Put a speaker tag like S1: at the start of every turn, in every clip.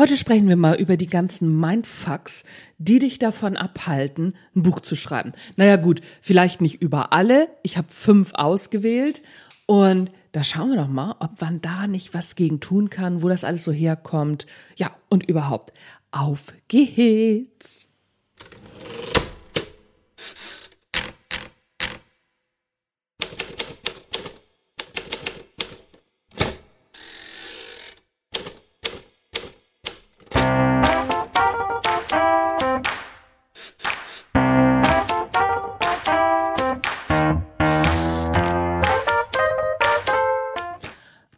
S1: Heute sprechen wir mal über die ganzen Mindfucks, die dich davon abhalten, ein Buch zu schreiben. Naja gut, vielleicht nicht über alle. Ich habe fünf ausgewählt und da schauen wir doch mal, ob man da nicht was gegen tun kann, wo das alles so herkommt. Ja, und überhaupt. Auf geht's!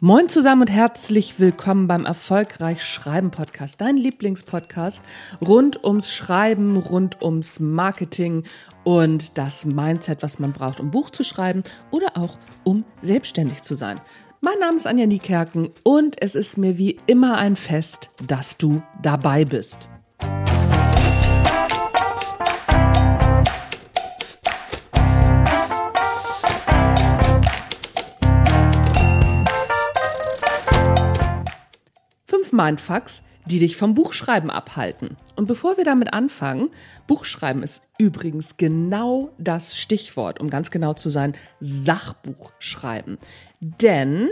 S1: Moin zusammen und herzlich willkommen beim Erfolgreich Schreiben Podcast, dein Lieblingspodcast rund ums Schreiben, rund ums Marketing und das Mindset, was man braucht, um Buch zu schreiben oder auch um selbstständig zu sein. Mein Name ist Anja Niekerken und es ist mir wie immer ein Fest, dass du dabei bist. Mindfucks, die dich vom Buchschreiben abhalten. Und bevor wir damit anfangen, Buchschreiben ist übrigens genau das Stichwort, um ganz genau zu sein, Sachbuchschreiben. Denn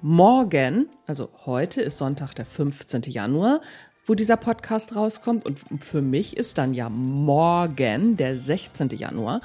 S1: morgen, also heute ist Sonntag, der 15. Januar, wo dieser Podcast rauskommt. Und für mich ist dann ja morgen, der 16. Januar.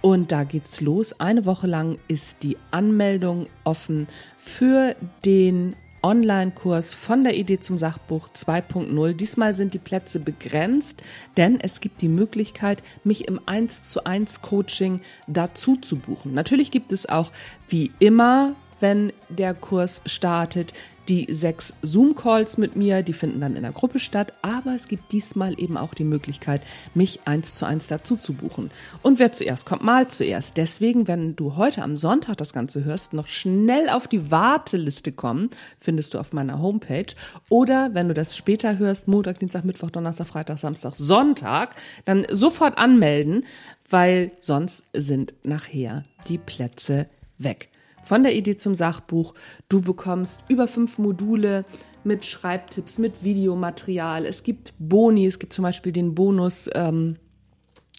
S1: Und da geht's los. Eine Woche lang ist die Anmeldung offen für den Online-Kurs von der Idee zum Sachbuch 2.0. Diesmal sind die Plätze begrenzt, denn es gibt die Möglichkeit, mich im 1 zu 1 Coaching dazu zu buchen. Natürlich gibt es auch wie immer wenn der Kurs startet, die sechs Zoom-Calls mit mir, die finden dann in der Gruppe statt, aber es gibt diesmal eben auch die Möglichkeit, mich eins zu eins dazu zu buchen. Und wer zuerst kommt, mal zuerst. Deswegen, wenn du heute am Sonntag das Ganze hörst, noch schnell auf die Warteliste kommen, findest du auf meiner Homepage. Oder wenn du das später hörst, Montag, Dienstag, Mittwoch, Donnerstag, Freitag, Samstag, Sonntag, dann sofort anmelden, weil sonst sind nachher die Plätze weg von der Idee zum Sachbuch. Du bekommst über fünf Module mit Schreibtipps, mit Videomaterial. Es gibt Boni, es gibt zum Beispiel den Bonus. Ähm,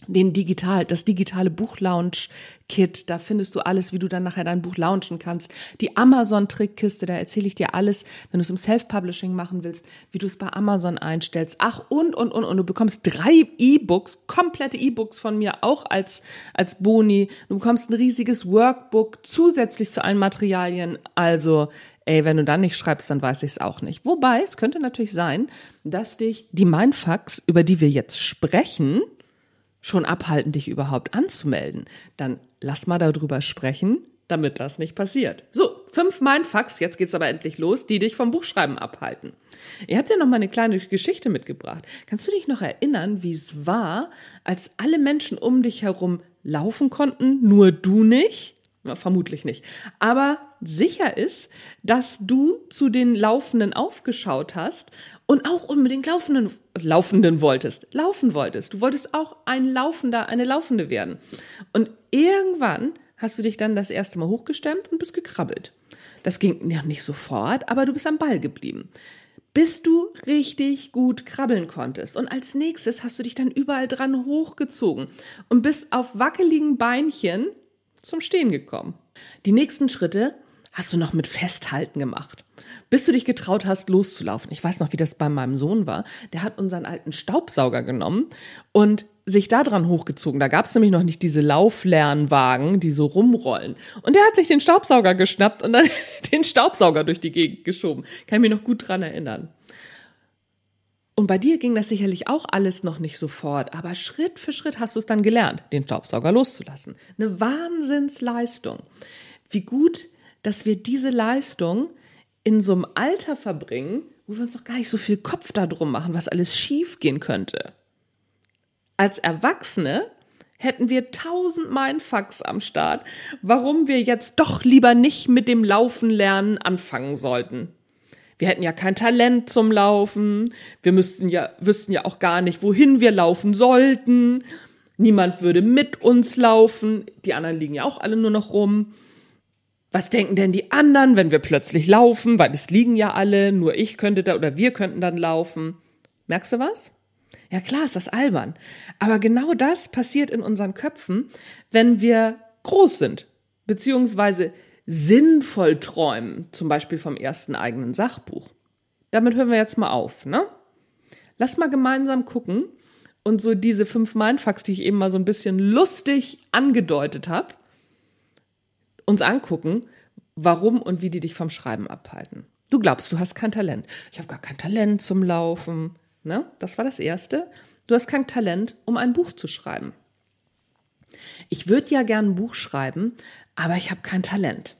S1: den digital, das digitale Buchlaunch-Kit, da findest du alles, wie du dann nachher dein Buch launchen kannst. Die Amazon-Trickkiste, da erzähle ich dir alles, wenn du es im Self-Publishing machen willst, wie du es bei Amazon einstellst. Ach, und, und, und, und du bekommst drei E-Books, komplette E-Books von mir, auch als, als Boni. Du bekommst ein riesiges Workbook zusätzlich zu allen Materialien. Also, ey, wenn du dann nicht schreibst, dann weiß ich es auch nicht. Wobei, es könnte natürlich sein, dass dich die Mindfucks, über die wir jetzt sprechen, schon abhalten, dich überhaupt anzumelden, dann lass mal darüber sprechen, damit das nicht passiert. So, fünf Mindfucks, jetzt geht's aber endlich los, die dich vom Buchschreiben abhalten. Ihr habt ja noch mal eine kleine Geschichte mitgebracht. Kannst du dich noch erinnern, wie es war, als alle Menschen um dich herum laufen konnten, nur du nicht? Ja, vermutlich nicht. Aber sicher ist, dass du zu den Laufenden aufgeschaut hast und auch unbedingt Laufenden, Laufenden wolltest, laufen wolltest. Du wolltest auch ein Laufender, eine Laufende werden. Und irgendwann hast du dich dann das erste Mal hochgestemmt und bist gekrabbelt. Das ging ja nicht sofort, aber du bist am Ball geblieben. Bis du richtig gut krabbeln konntest. Und als nächstes hast du dich dann überall dran hochgezogen und bist auf wackeligen Beinchen zum Stehen gekommen. Die nächsten Schritte hast du noch mit Festhalten gemacht. Bis du dich getraut hast, loszulaufen. Ich weiß noch, wie das bei meinem Sohn war. Der hat unseren alten Staubsauger genommen und sich da dran hochgezogen. Da gab es nämlich noch nicht diese Lauflernwagen, die so rumrollen. Und der hat sich den Staubsauger geschnappt und dann den Staubsauger durch die Gegend geschoben. Kann ich mich noch gut dran erinnern. Und bei dir ging das sicherlich auch alles noch nicht sofort, aber Schritt für Schritt hast du es dann gelernt, den Staubsauger loszulassen. Eine Wahnsinnsleistung. Wie gut dass wir diese Leistung in so einem Alter verbringen, wo wir uns noch gar nicht so viel Kopf darum machen, was alles schief gehen könnte. Als Erwachsene hätten wir tausend Mindfucks am Start, warum wir jetzt doch lieber nicht mit dem Laufen lernen anfangen sollten. Wir hätten ja kein Talent zum Laufen, wir müssten ja, wüssten ja auch gar nicht, wohin wir laufen sollten. Niemand würde mit uns laufen, die anderen liegen ja auch alle nur noch rum. Was denken denn die anderen, wenn wir plötzlich laufen? Weil es liegen ja alle, nur ich könnte da oder wir könnten dann laufen. Merkst du was? Ja klar, ist das albern. Aber genau das passiert in unseren Köpfen, wenn wir groß sind, beziehungsweise sinnvoll träumen, zum Beispiel vom ersten eigenen Sachbuch. Damit hören wir jetzt mal auf, ne? Lass mal gemeinsam gucken und so diese fünf Mindfucks, die ich eben mal so ein bisschen lustig angedeutet habe, uns angucken, warum und wie die dich vom Schreiben abhalten. Du glaubst, du hast kein Talent. Ich habe gar kein Talent zum Laufen. Ne? Das war das Erste. Du hast kein Talent, um ein Buch zu schreiben. Ich würde ja gern ein Buch schreiben, aber ich habe kein Talent.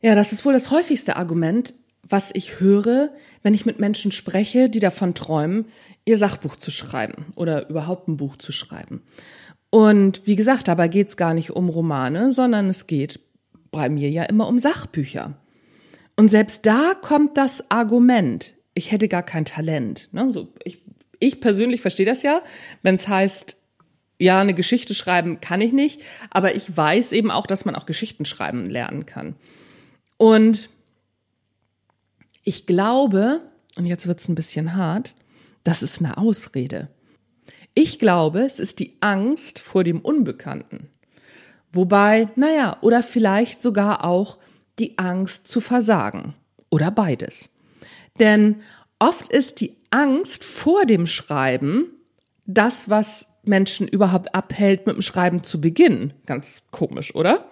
S1: Ja, das ist wohl das häufigste Argument, was ich höre, wenn ich mit Menschen spreche, die davon träumen, ihr Sachbuch zu schreiben oder überhaupt ein Buch zu schreiben. Und wie gesagt, dabei geht es gar nicht um Romane, sondern es geht bei mir ja immer um Sachbücher. Und selbst da kommt das Argument, ich hätte gar kein Talent. Ne? So, ich, ich persönlich verstehe das ja, wenn es heißt, ja, eine Geschichte schreiben kann ich nicht, aber ich weiß eben auch, dass man auch Geschichten schreiben lernen kann. Und ich glaube, und jetzt wird es ein bisschen hart, das ist eine Ausrede. Ich glaube, es ist die Angst vor dem Unbekannten. Wobei, naja, oder vielleicht sogar auch die Angst zu versagen. Oder beides. Denn oft ist die Angst vor dem Schreiben das, was Menschen überhaupt abhält, mit dem Schreiben zu beginnen. Ganz komisch, oder?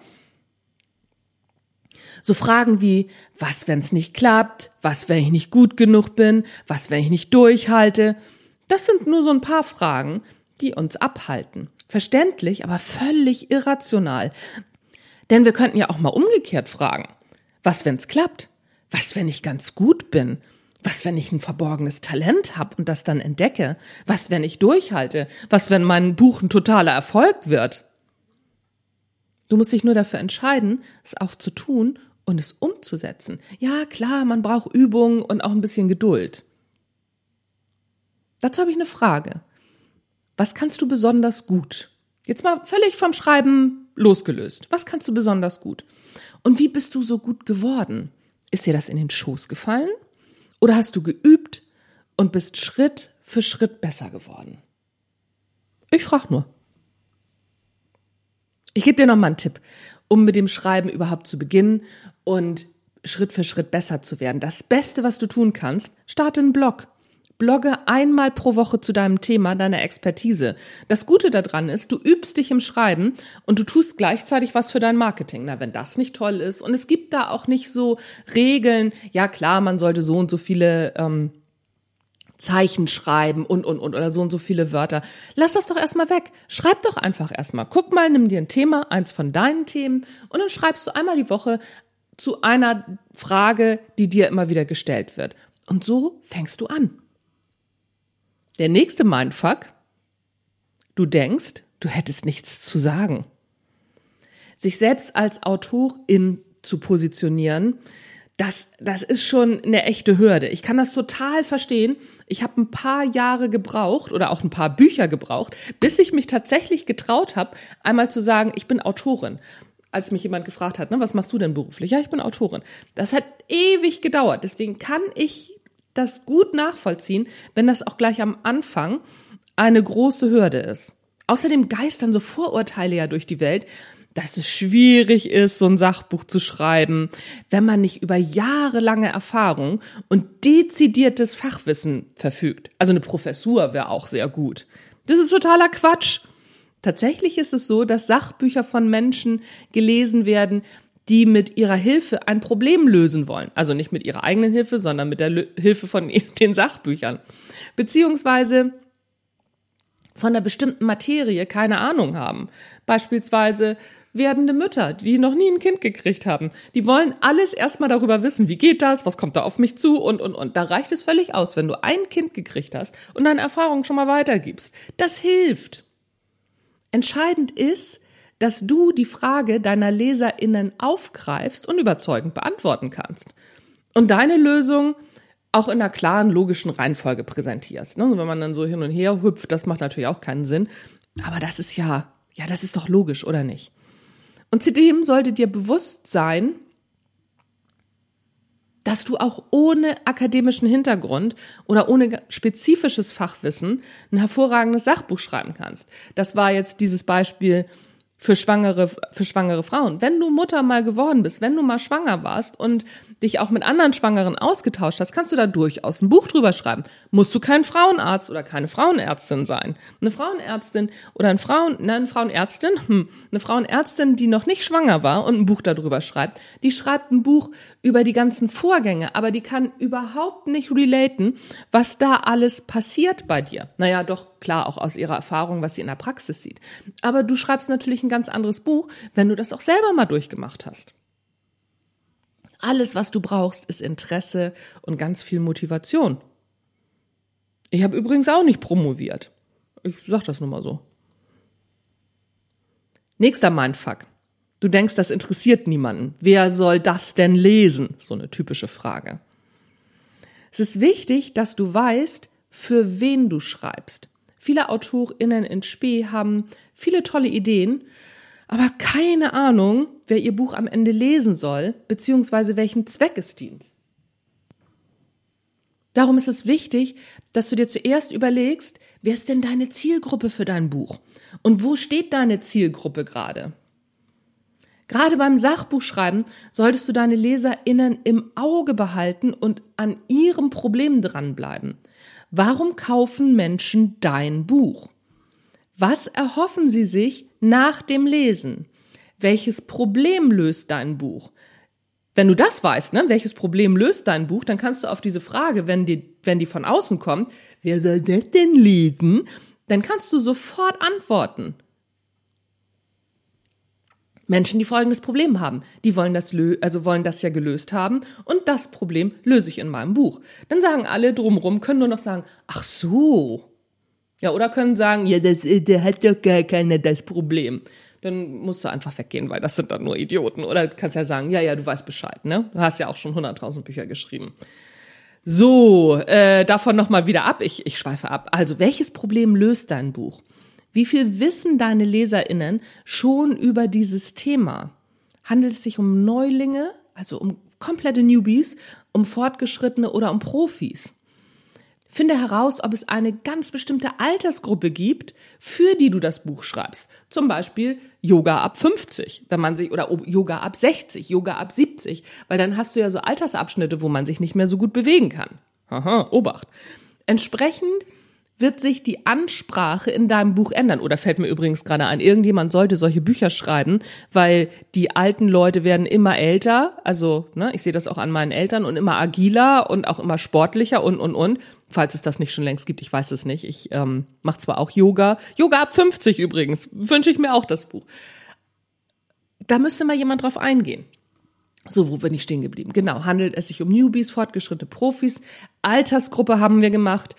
S1: So Fragen wie, was, wenn es nicht klappt? Was, wenn ich nicht gut genug bin? Was, wenn ich nicht durchhalte? Das sind nur so ein paar Fragen, die uns abhalten. Verständlich, aber völlig irrational. Denn wir könnten ja auch mal umgekehrt fragen. Was, wenn's klappt? Was, wenn ich ganz gut bin? Was, wenn ich ein verborgenes Talent habe und das dann entdecke? Was, wenn ich durchhalte? Was, wenn mein Buch ein totaler Erfolg wird? Du musst dich nur dafür entscheiden, es auch zu tun und es umzusetzen. Ja, klar, man braucht Übung und auch ein bisschen Geduld. Dazu habe ich eine Frage. Was kannst du besonders gut? Jetzt mal völlig vom Schreiben losgelöst. Was kannst du besonders gut? Und wie bist du so gut geworden? Ist dir das in den Schoß gefallen? Oder hast du geübt und bist Schritt für Schritt besser geworden? Ich frage nur. Ich gebe dir noch mal einen Tipp, um mit dem Schreiben überhaupt zu beginnen und Schritt für Schritt besser zu werden. Das Beste, was du tun kannst, starte einen Blog blogge einmal pro Woche zu deinem Thema, deiner Expertise. Das Gute daran ist, du übst dich im Schreiben und du tust gleichzeitig was für dein Marketing. Na, wenn das nicht toll ist. Und es gibt da auch nicht so Regeln. Ja, klar, man sollte so und so viele ähm, Zeichen schreiben und, und, und, oder so und so viele Wörter. Lass das doch erstmal weg. Schreib doch einfach erstmal. Guck mal, nimm dir ein Thema, eins von deinen Themen, und dann schreibst du einmal die Woche zu einer Frage, die dir immer wieder gestellt wird. Und so fängst du an. Der nächste Mindfuck. Du denkst, du hättest nichts zu sagen. Sich selbst als Autorin zu positionieren, das, das ist schon eine echte Hürde. Ich kann das total verstehen. Ich habe ein paar Jahre gebraucht oder auch ein paar Bücher gebraucht, bis ich mich tatsächlich getraut habe, einmal zu sagen, ich bin Autorin. Als mich jemand gefragt hat, ne, was machst du denn beruflich? Ja, ich bin Autorin. Das hat ewig gedauert. Deswegen kann ich das gut nachvollziehen, wenn das auch gleich am Anfang eine große Hürde ist. Außerdem geistern so Vorurteile ja durch die Welt, dass es schwierig ist, so ein Sachbuch zu schreiben, wenn man nicht über jahrelange Erfahrung und dezidiertes Fachwissen verfügt. Also eine Professur wäre auch sehr gut. Das ist totaler Quatsch. Tatsächlich ist es so, dass Sachbücher von Menschen gelesen werden, die mit ihrer Hilfe ein Problem lösen wollen. Also nicht mit ihrer eigenen Hilfe, sondern mit der L Hilfe von den Sachbüchern. Beziehungsweise von einer bestimmten Materie keine Ahnung haben. Beispielsweise werdende Mütter, die noch nie ein Kind gekriegt haben. Die wollen alles erstmal darüber wissen, wie geht das, was kommt da auf mich zu und, und, und. Da reicht es völlig aus, wenn du ein Kind gekriegt hast und deine Erfahrungen schon mal weitergibst. Das hilft. Entscheidend ist, dass du die Frage deiner LeserInnen aufgreifst und überzeugend beantworten kannst. Und deine Lösung auch in einer klaren, logischen Reihenfolge präsentierst. Ne? Wenn man dann so hin und her hüpft, das macht natürlich auch keinen Sinn. Aber das ist ja, ja, das ist doch logisch, oder nicht? Und zudem sollte dir bewusst sein, dass du auch ohne akademischen Hintergrund oder ohne spezifisches Fachwissen ein hervorragendes Sachbuch schreiben kannst. Das war jetzt dieses Beispiel für schwangere, für schwangere Frauen. Wenn du Mutter mal geworden bist, wenn du mal schwanger warst und dich auch mit anderen Schwangeren ausgetauscht hast, kannst du da durchaus ein Buch drüber schreiben. Musst du kein Frauenarzt oder keine Frauenärztin sein. Eine Frauenärztin oder ein Frauen, nein, eine Frauenärztin, hm, eine Frauenärztin, die noch nicht schwanger war und ein Buch darüber schreibt, die schreibt ein Buch über die ganzen Vorgänge, aber die kann überhaupt nicht relaten, was da alles passiert bei dir. Naja, doch klar, auch aus ihrer Erfahrung, was sie in der Praxis sieht. Aber du schreibst natürlich ein ganz anderes Buch, wenn du das auch selber mal durchgemacht hast. Alles, was du brauchst, ist Interesse und ganz viel Motivation. Ich habe übrigens auch nicht promoviert. Ich sag das nur mal so. Nächster Mindfuck. Du denkst, das interessiert niemanden. Wer soll das denn lesen? So eine typische Frage. Es ist wichtig, dass du weißt, für wen du schreibst. Viele AutorInnen in Spee haben viele tolle Ideen, aber keine Ahnung, wer ihr Buch am Ende lesen soll, beziehungsweise welchem Zweck es dient. Darum ist es wichtig, dass du dir zuerst überlegst, wer ist denn deine Zielgruppe für dein Buch? Und wo steht deine Zielgruppe gerade? Gerade beim Sachbuchschreiben solltest du deine LeserInnen im Auge behalten und an ihrem Problem dranbleiben. Warum kaufen Menschen dein Buch? Was erhoffen sie sich nach dem Lesen? Welches Problem löst dein Buch? Wenn du das weißt, ne, welches Problem löst dein Buch, dann kannst du auf diese Frage, wenn die, wenn die von außen kommt, wer soll das denn lesen? Dann kannst du sofort antworten. Menschen, die folgendes Problem haben, die wollen das, also wollen das ja gelöst haben und das Problem löse ich in meinem Buch. Dann sagen alle drumrum, können nur noch sagen, ach so, ja, oder können sagen, ja, das, äh, der hat doch gar keiner das Problem. Dann musst du einfach weggehen, weil das sind dann nur Idioten. Oder kannst ja sagen, ja, ja, du weißt Bescheid, ne? Du hast ja auch schon 100.000 Bücher geschrieben. So, äh, davon nochmal wieder ab. Ich, ich schweife ab. Also, welches Problem löst dein Buch? Wie viel wissen deine LeserInnen schon über dieses Thema? Handelt es sich um Neulinge, also um komplette Newbies, um Fortgeschrittene oder um Profis? Finde heraus, ob es eine ganz bestimmte Altersgruppe gibt, für die du das Buch schreibst. Zum Beispiel Yoga ab 50, wenn man sich, oder Yoga ab 60, Yoga ab 70, weil dann hast du ja so Altersabschnitte, wo man sich nicht mehr so gut bewegen kann. Aha, Obacht. Entsprechend wird sich die Ansprache in deinem Buch ändern. Oder fällt mir übrigens gerade ein, irgendjemand sollte solche Bücher schreiben, weil die alten Leute werden immer älter. Also, ne, ich sehe das auch an meinen Eltern und immer agiler und auch immer sportlicher und, und, und. Falls es das nicht schon längst gibt, ich weiß es nicht. Ich ähm, mache zwar auch Yoga. Yoga ab 50 übrigens. Wünsche ich mir auch das Buch. Da müsste mal jemand drauf eingehen. So, wo bin ich stehen geblieben? Genau, handelt es sich um Newbies, fortgeschrittene Profis. Altersgruppe haben wir gemacht.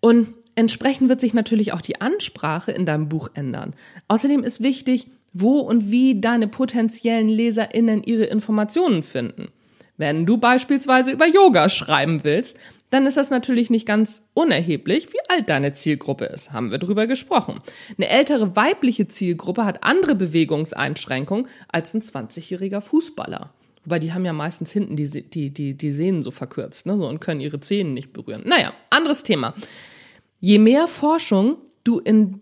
S1: Und entsprechend wird sich natürlich auch die Ansprache in deinem Buch ändern. Außerdem ist wichtig, wo und wie deine potenziellen LeserInnen ihre Informationen finden. Wenn du beispielsweise über Yoga schreiben willst, dann ist das natürlich nicht ganz unerheblich, wie alt deine Zielgruppe ist. Haben wir drüber gesprochen. Eine ältere weibliche Zielgruppe hat andere Bewegungseinschränkungen als ein 20-jähriger Fußballer. Wobei die haben ja meistens hinten die, die, die, die Sehnen so verkürzt, ne, so und können ihre Zähne nicht berühren. Naja, anderes Thema. Je mehr Forschung du in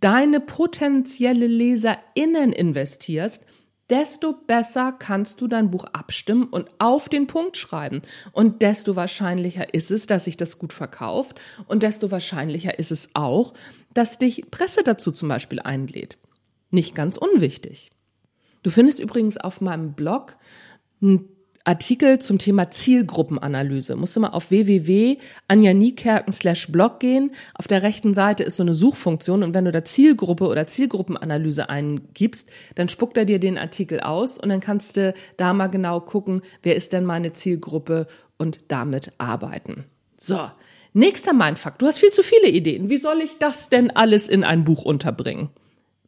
S1: deine potenzielle LeserInnen investierst, desto besser kannst du dein Buch abstimmen und auf den Punkt schreiben. Und desto wahrscheinlicher ist es, dass sich das gut verkauft. Und desto wahrscheinlicher ist es auch, dass dich Presse dazu zum Beispiel einlädt. Nicht ganz unwichtig. Du findest übrigens auf meinem Blog ein Artikel zum Thema Zielgruppenanalyse. Musst du mal auf www.anjaniekerken blog gehen. Auf der rechten Seite ist so eine Suchfunktion und wenn du da Zielgruppe oder Zielgruppenanalyse eingibst, dann spuckt er dir den Artikel aus und dann kannst du da mal genau gucken, wer ist denn meine Zielgruppe und damit arbeiten. So. Nächster Mindfuck. Du hast viel zu viele Ideen. Wie soll ich das denn alles in ein Buch unterbringen?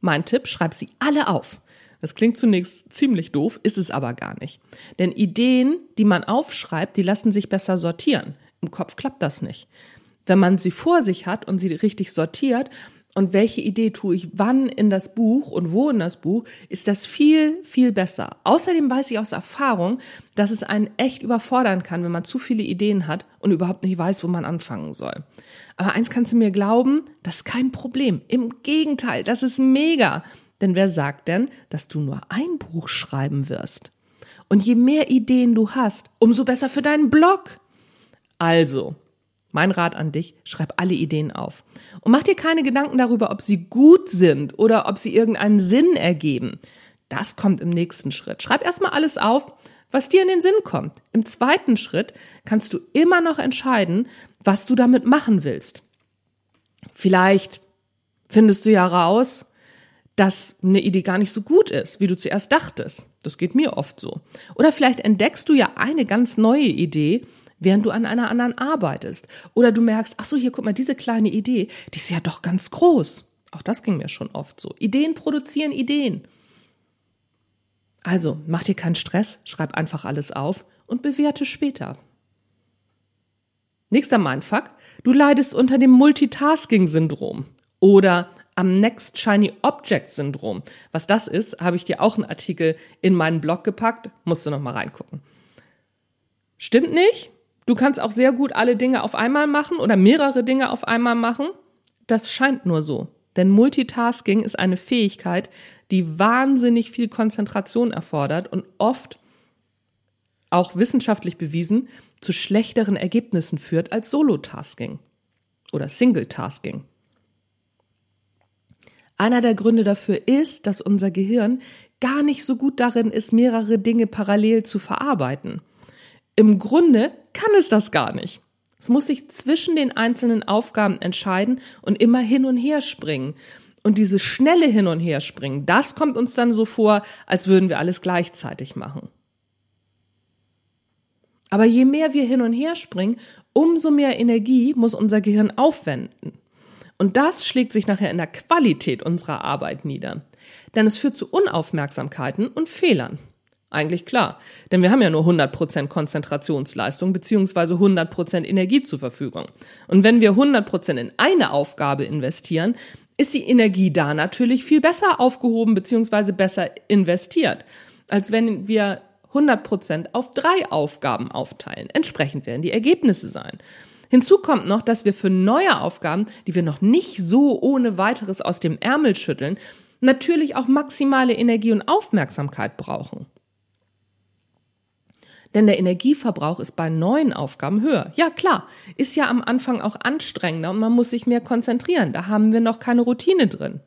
S1: Mein Tipp, schreib sie alle auf. Das klingt zunächst ziemlich doof, ist es aber gar nicht. Denn Ideen, die man aufschreibt, die lassen sich besser sortieren. Im Kopf klappt das nicht. Wenn man sie vor sich hat und sie richtig sortiert und welche Idee tue ich wann in das Buch und wo in das Buch, ist das viel, viel besser. Außerdem weiß ich aus Erfahrung, dass es einen echt überfordern kann, wenn man zu viele Ideen hat und überhaupt nicht weiß, wo man anfangen soll. Aber eins kannst du mir glauben, das ist kein Problem. Im Gegenteil, das ist mega. Denn wer sagt denn, dass du nur ein Buch schreiben wirst? Und je mehr Ideen du hast, umso besser für deinen Blog. Also, mein Rat an dich, schreib alle Ideen auf. Und mach dir keine Gedanken darüber, ob sie gut sind oder ob sie irgendeinen Sinn ergeben. Das kommt im nächsten Schritt. Schreib erstmal alles auf, was dir in den Sinn kommt. Im zweiten Schritt kannst du immer noch entscheiden, was du damit machen willst. Vielleicht findest du ja raus, dass eine Idee gar nicht so gut ist, wie du zuerst dachtest. Das geht mir oft so. Oder vielleicht entdeckst du ja eine ganz neue Idee, während du an einer anderen arbeitest. Oder du merkst, ach so, hier guck mal, diese kleine Idee, die ist ja doch ganz groß. Auch das ging mir schon oft so. Ideen produzieren Ideen. Also, mach dir keinen Stress, schreib einfach alles auf und bewerte später. Nächster Mindfuck. Du leidest unter dem Multitasking-Syndrom oder am Next Shiny Object Syndrom. Was das ist, habe ich dir auch einen Artikel in meinen Blog gepackt. Musst du noch mal reingucken. Stimmt nicht? Du kannst auch sehr gut alle Dinge auf einmal machen oder mehrere Dinge auf einmal machen. Das scheint nur so. Denn Multitasking ist eine Fähigkeit, die wahnsinnig viel Konzentration erfordert und oft auch wissenschaftlich bewiesen zu schlechteren Ergebnissen führt als Solo-Tasking oder Single-Tasking. Einer der Gründe dafür ist, dass unser Gehirn gar nicht so gut darin ist, mehrere Dinge parallel zu verarbeiten. Im Grunde kann es das gar nicht. Es muss sich zwischen den einzelnen Aufgaben entscheiden und immer hin und her springen. Und dieses schnelle Hin- und Herspringen, das kommt uns dann so vor, als würden wir alles gleichzeitig machen. Aber je mehr wir hin und her springen, umso mehr Energie muss unser Gehirn aufwenden. Und das schlägt sich nachher in der Qualität unserer Arbeit nieder. Denn es führt zu Unaufmerksamkeiten und Fehlern. Eigentlich klar, denn wir haben ja nur 100% Konzentrationsleistung beziehungsweise 100% Energie zur Verfügung. Und wenn wir 100% in eine Aufgabe investieren, ist die Energie da natürlich viel besser aufgehoben beziehungsweise besser investiert, als wenn wir 100% auf drei Aufgaben aufteilen. Entsprechend werden die Ergebnisse sein. Hinzu kommt noch, dass wir für neue Aufgaben, die wir noch nicht so ohne weiteres aus dem Ärmel schütteln, natürlich auch maximale Energie und Aufmerksamkeit brauchen. Denn der Energieverbrauch ist bei neuen Aufgaben höher. Ja, klar, ist ja am Anfang auch anstrengender und man muss sich mehr konzentrieren. Da haben wir noch keine Routine drin.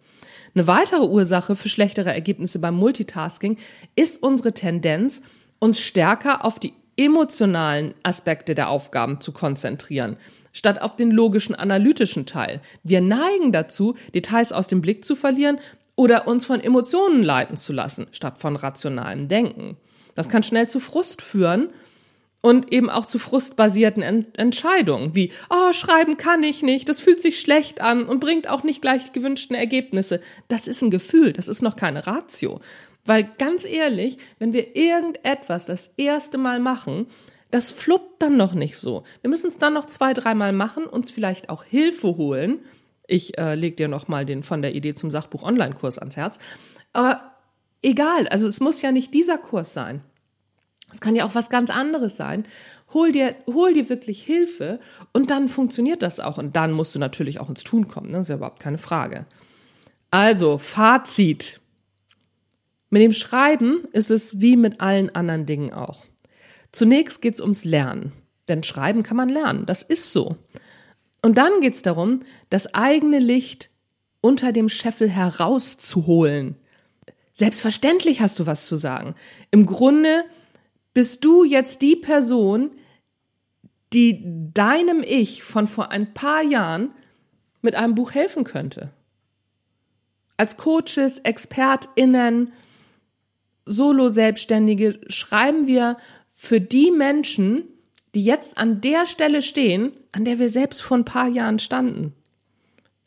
S1: Eine weitere Ursache für schlechtere Ergebnisse beim Multitasking ist unsere Tendenz, uns stärker auf die emotionalen Aspekte der Aufgaben zu konzentrieren, statt auf den logischen analytischen Teil. Wir neigen dazu, Details aus dem Blick zu verlieren oder uns von Emotionen leiten zu lassen, statt von rationalem Denken. Das kann schnell zu Frust führen und eben auch zu frustbasierten Ent Entscheidungen, wie, oh, schreiben kann ich nicht, das fühlt sich schlecht an und bringt auch nicht gleich gewünschten Ergebnisse. Das ist ein Gefühl, das ist noch keine Ratio. Weil ganz ehrlich, wenn wir irgendetwas das erste Mal machen, das fluppt dann noch nicht so. Wir müssen es dann noch zwei, dreimal machen, uns vielleicht auch Hilfe holen. Ich äh, leg dir noch mal den von der Idee zum Sachbuch Online-Kurs ans Herz. Aber egal, also es muss ja nicht dieser Kurs sein. Es kann ja auch was ganz anderes sein. Hol dir, hol dir wirklich Hilfe und dann funktioniert das auch. Und dann musst du natürlich auch ins Tun kommen. Ne? Das ist ja überhaupt keine Frage. Also, Fazit. Mit dem Schreiben ist es wie mit allen anderen Dingen auch. Zunächst geht's ums Lernen. Denn Schreiben kann man lernen. Das ist so. Und dann geht's darum, das eigene Licht unter dem Scheffel herauszuholen. Selbstverständlich hast du was zu sagen. Im Grunde bist du jetzt die Person, die deinem Ich von vor ein paar Jahren mit einem Buch helfen könnte. Als Coaches, ExpertInnen, Solo-Selbstständige schreiben wir für die Menschen, die jetzt an der Stelle stehen, an der wir selbst vor ein paar Jahren standen.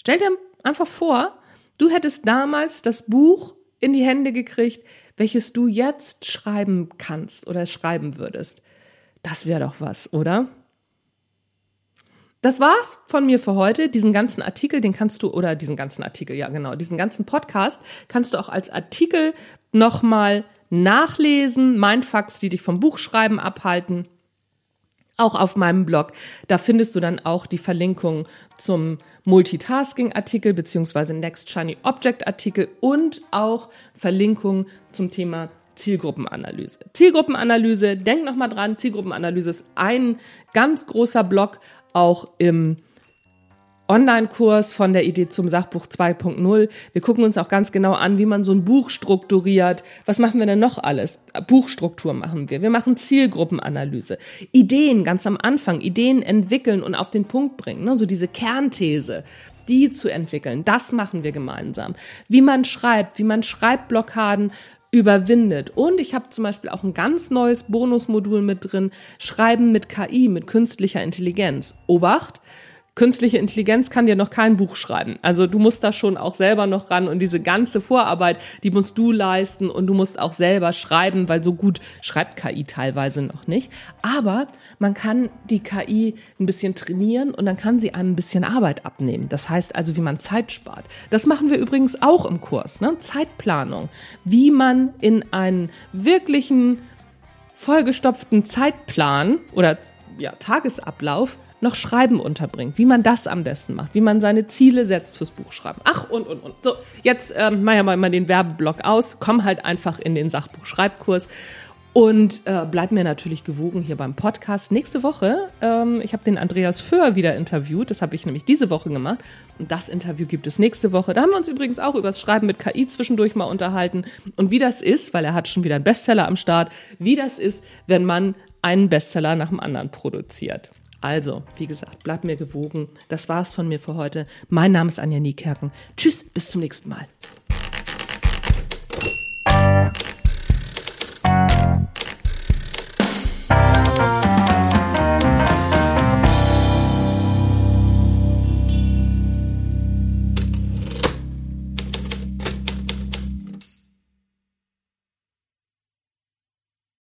S1: Stell dir einfach vor, du hättest damals das Buch in die Hände gekriegt, welches du jetzt schreiben kannst oder schreiben würdest. Das wäre doch was, oder? Das war's von mir für heute. Diesen ganzen Artikel, den kannst du, oder diesen ganzen Artikel, ja genau, diesen ganzen Podcast kannst du auch als Artikel nochmal nachlesen. Mindfucks, die dich vom Buchschreiben abhalten. Auch auf meinem Blog. Da findest du dann auch die Verlinkung zum Multitasking-Artikel beziehungsweise Next Shiny Object-Artikel und auch Verlinkung zum Thema Zielgruppenanalyse. Zielgruppenanalyse, denk nochmal dran, Zielgruppenanalyse ist ein ganz großer Block auch im Online-Kurs von der Idee zum Sachbuch 2.0. Wir gucken uns auch ganz genau an, wie man so ein Buch strukturiert. Was machen wir denn noch alles? Buchstruktur machen wir. Wir machen Zielgruppenanalyse. Ideen ganz am Anfang, Ideen entwickeln und auf den Punkt bringen. Ne? So diese Kernthese, die zu entwickeln. Das machen wir gemeinsam. Wie man schreibt, wie man Schreibblockaden überwindet. Und ich habe zum Beispiel auch ein ganz neues Bonusmodul mit drin, Schreiben mit KI, mit künstlicher Intelligenz. Obacht, künstliche Intelligenz kann dir noch kein Buch schreiben. Also du musst da schon auch selber noch ran und diese ganze Vorarbeit, die musst du leisten und du musst auch selber schreiben, weil so gut schreibt KI teilweise noch nicht. Aber man kann die KI ein bisschen trainieren und dann kann sie einem ein bisschen Arbeit abnehmen. Das heißt also, wie man Zeit spart. Das machen wir übrigens auch im Kurs, ne? Zeitplanung. Wie man in einen wirklichen vollgestopften Zeitplan oder ja, Tagesablauf noch Schreiben unterbringt, wie man das am besten macht, wie man seine Ziele setzt fürs Buchschreiben. Ach, und, und, und. So, jetzt ähm, mach ja mal, mal den Werbeblock aus, komm halt einfach in den Sachbuchschreibkurs und äh, bleib mir natürlich gewogen hier beim Podcast. Nächste Woche, ähm, ich habe den Andreas Föhr wieder interviewt, das habe ich nämlich diese Woche gemacht. Und das Interview gibt es nächste Woche. Da haben wir uns übrigens auch über das Schreiben mit KI zwischendurch mal unterhalten. Und wie das ist, weil er hat schon wieder einen Bestseller am Start, wie das ist, wenn man einen Bestseller nach dem anderen produziert. Also, wie gesagt, bleibt mir gewogen. Das war's von mir für heute. Mein Name ist Anja Niekerken. Tschüss, bis zum nächsten Mal.